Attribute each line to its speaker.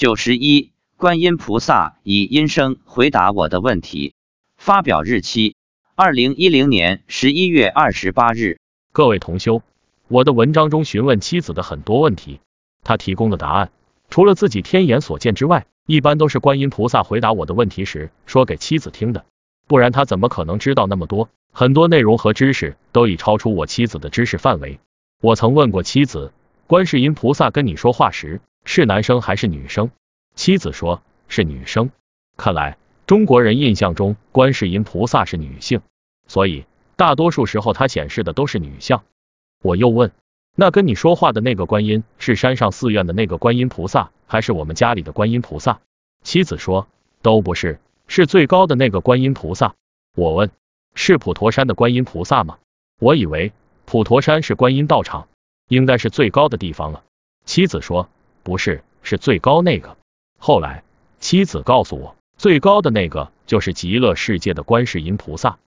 Speaker 1: 九十一，观音菩萨以音声回答我的问题。发表日期：二零一零年十一月二十八日。
Speaker 2: 各位同修，我的文章中询问妻子的很多问题，他提供的答案，除了自己天眼所见之外，一般都是观音菩萨回答我的问题时说给妻子听的，不然他怎么可能知道那么多？很多内容和知识都已超出我妻子的知识范围。我曾问过妻子，观世音菩萨跟你说话时是男生还是女生？妻子说是女生。看来中国人印象中观世音菩萨是女性，所以大多数时候它显示的都是女相。我又问，那跟你说话的那个观音是山上寺院的那个观音菩萨，还是我们家里的观音菩萨？妻子说都不是，是最高的那个观音菩萨。我问，是普陀山的观音菩萨吗？我以为。普陀山是观音道场，应该是最高的地方了。妻子说不是，是最高那个。后来妻子告诉我，最高的那个就是极乐世界的观世音菩萨。